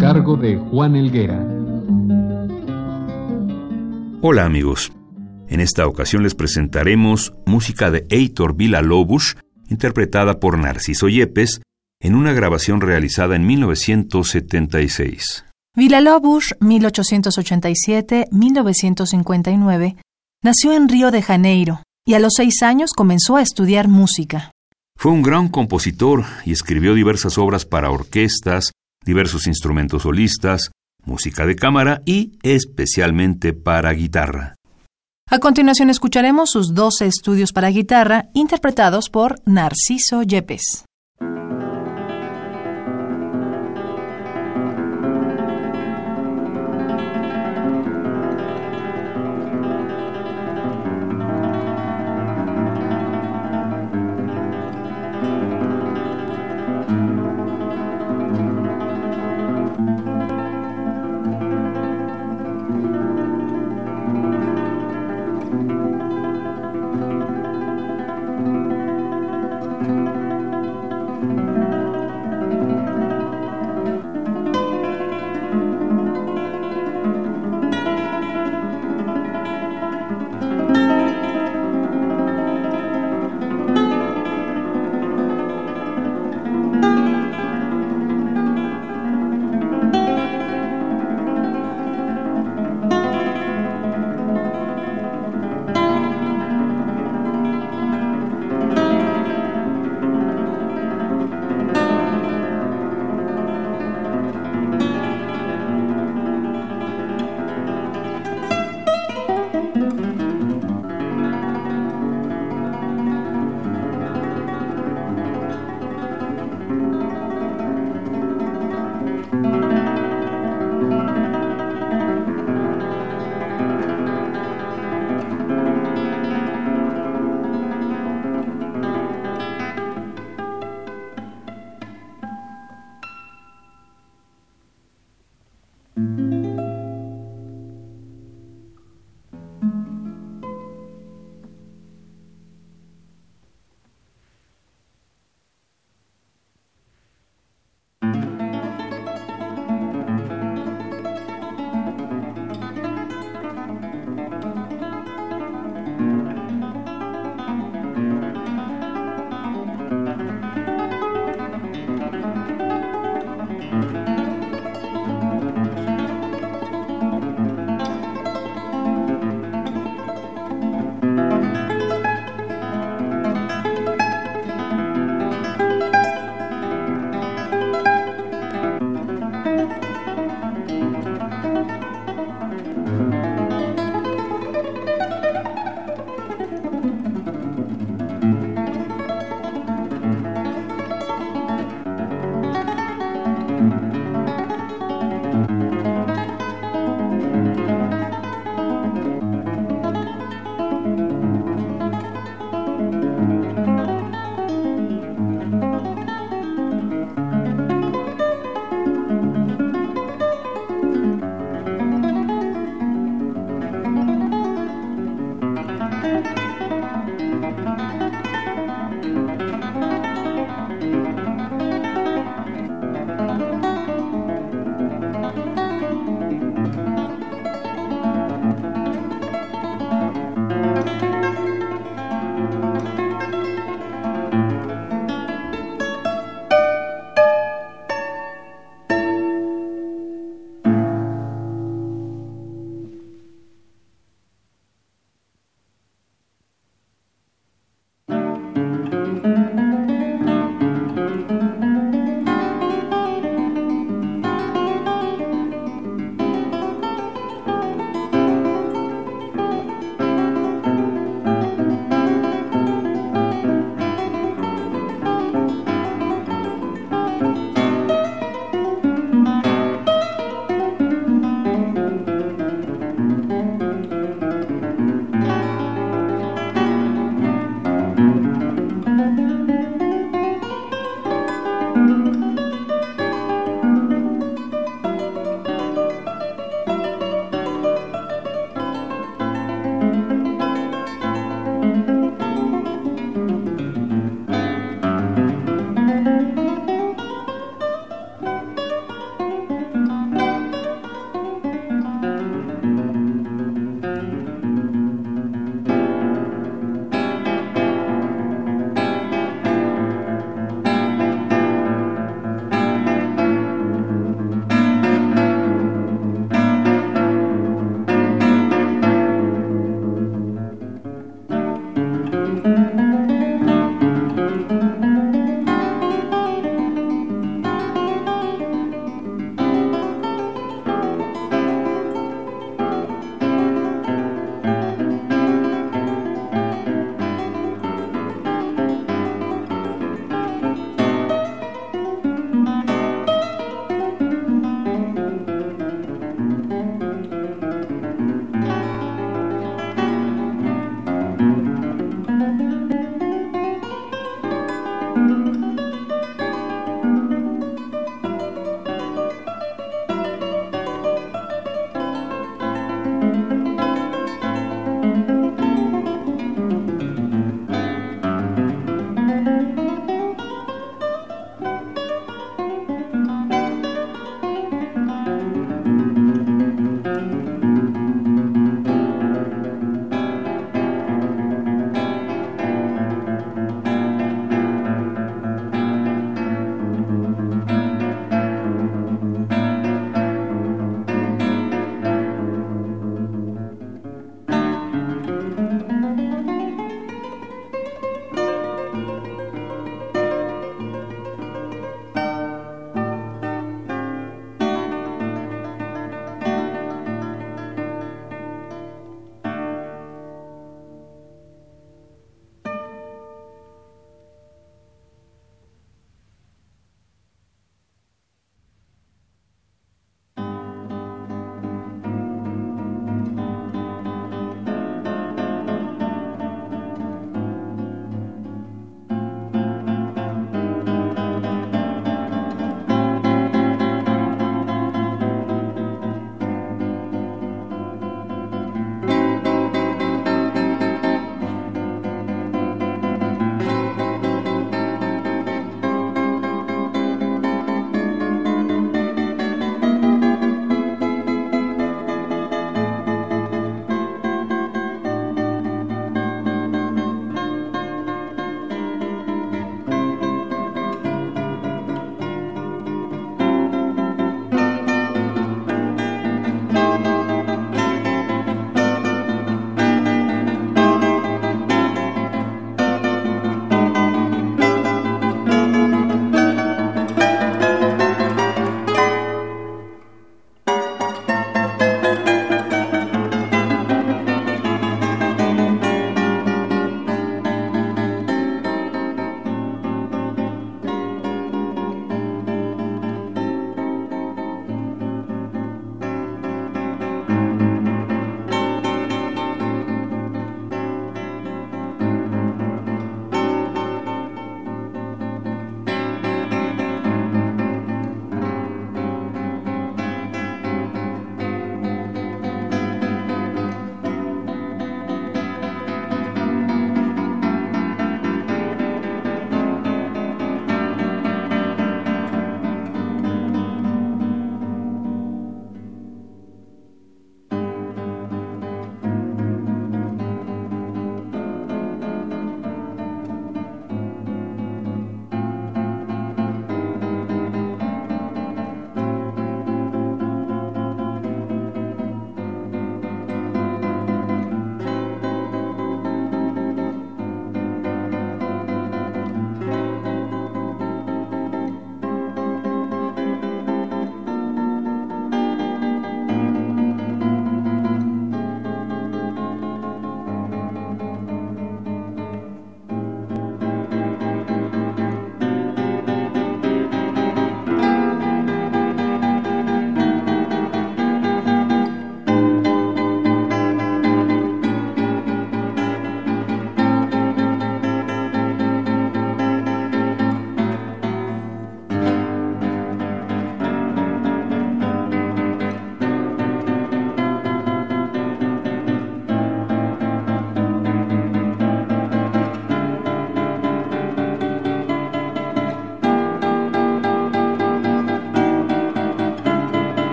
Cargo de Juan Elguera. Hola amigos. En esta ocasión les presentaremos música de Heitor Villa-Lobos, interpretada por Narciso Yepes, en una grabación realizada en 1976. Villa-Lobos, 1887-1959, nació en Río de Janeiro y a los seis años comenzó a estudiar música. Fue un gran compositor y escribió diversas obras para orquestas, diversos instrumentos solistas, música de cámara y especialmente para guitarra. A continuación escucharemos sus 12 estudios para guitarra interpretados por Narciso Yepes.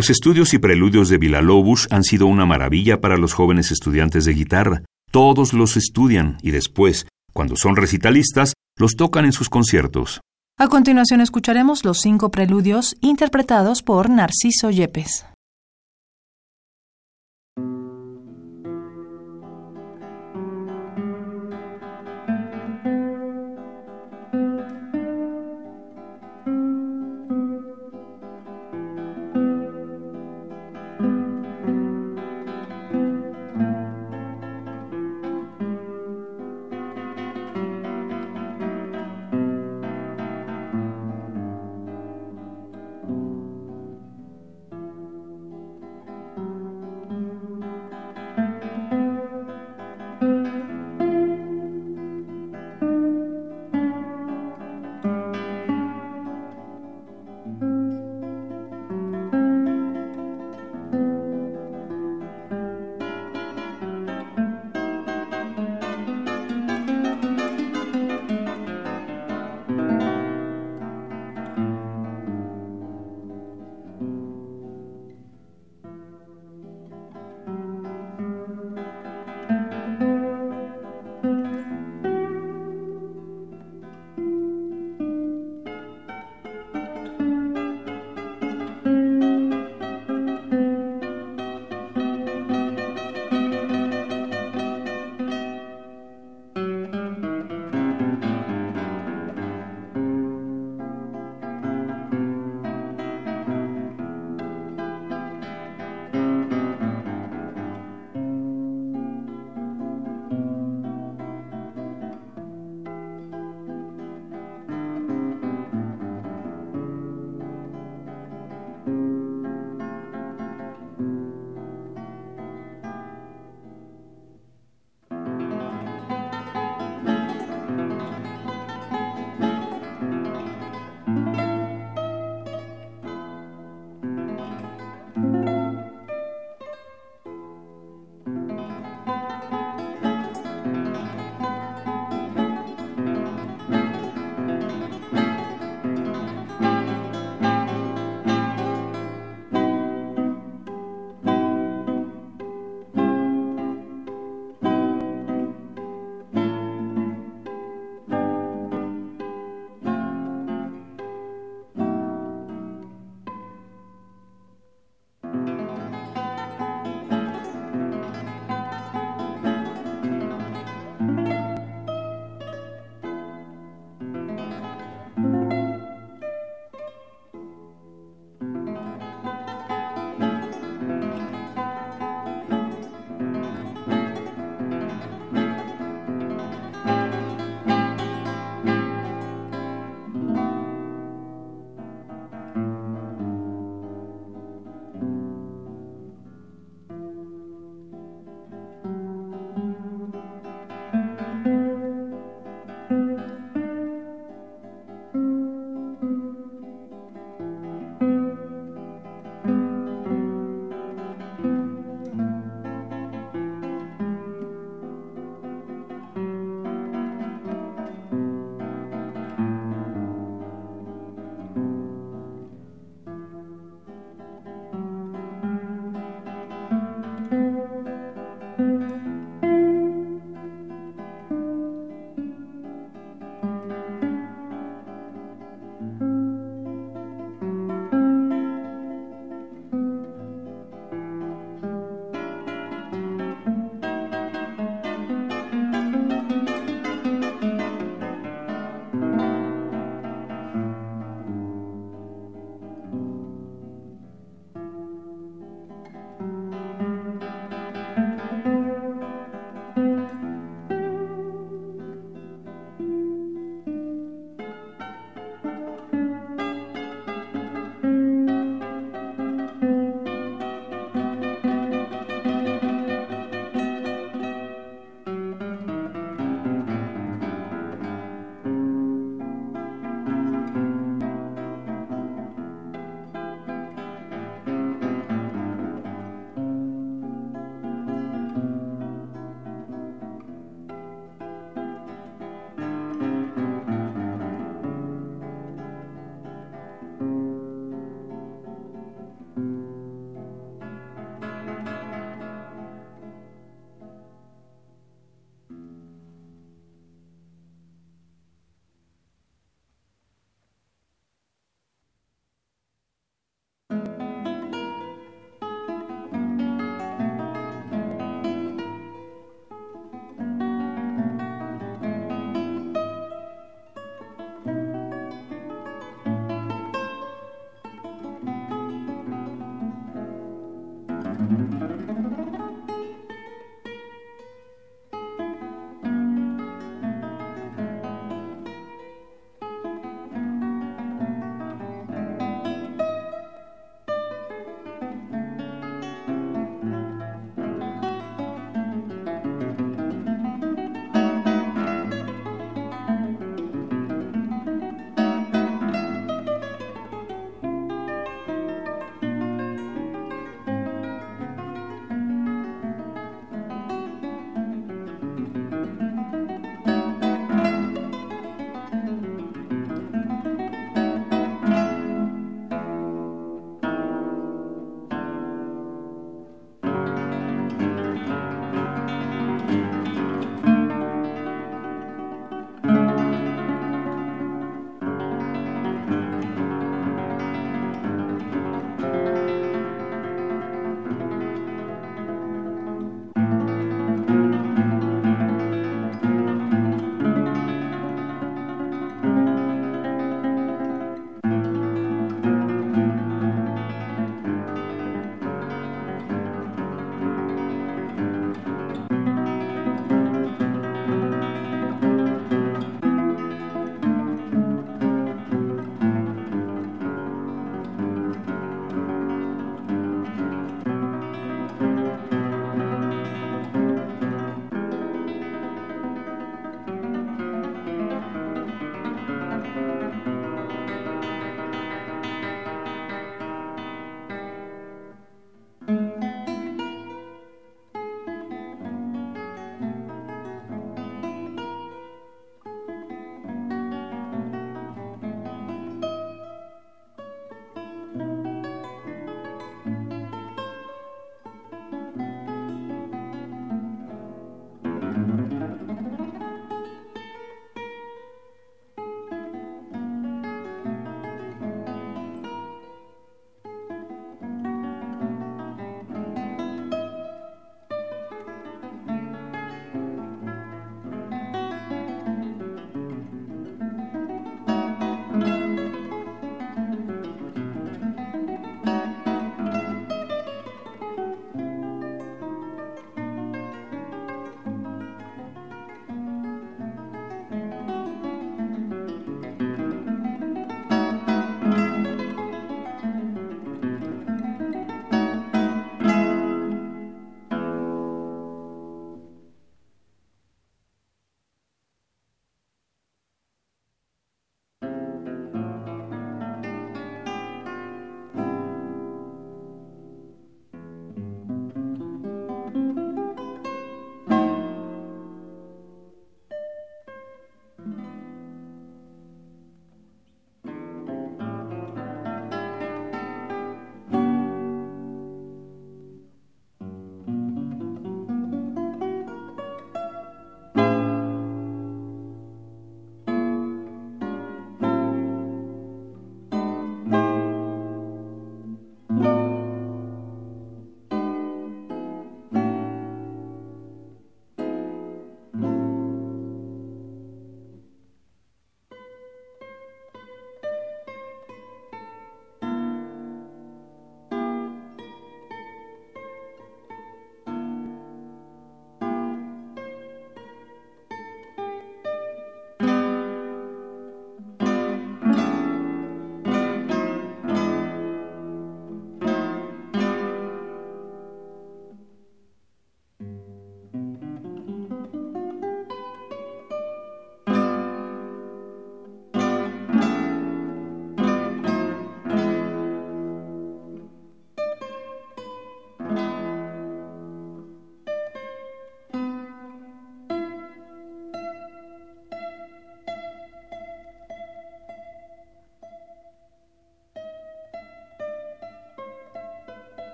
Los estudios y preludios de Villalobos han sido una maravilla para los jóvenes estudiantes de guitarra. Todos los estudian y después, cuando son recitalistas, los tocan en sus conciertos. A continuación escucharemos los cinco preludios interpretados por Narciso Yepes.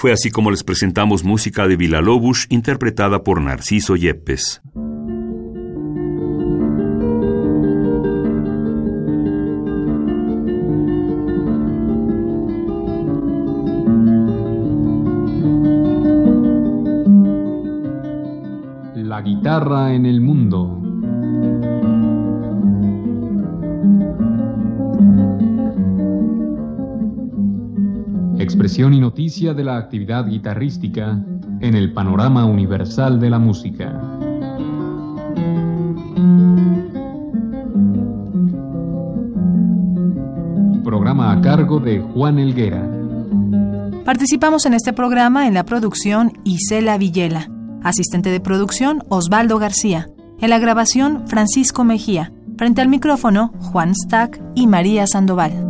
Fue así como les presentamos música de Villa-Lobos interpretada por Narciso Yepes. De la actividad guitarrística en el panorama universal de la música. Programa a cargo de Juan Elguera. Participamos en este programa en la producción Isela Villela, asistente de producción Osvaldo García, en la grabación Francisco Mejía, frente al micrófono Juan Stack y María Sandoval.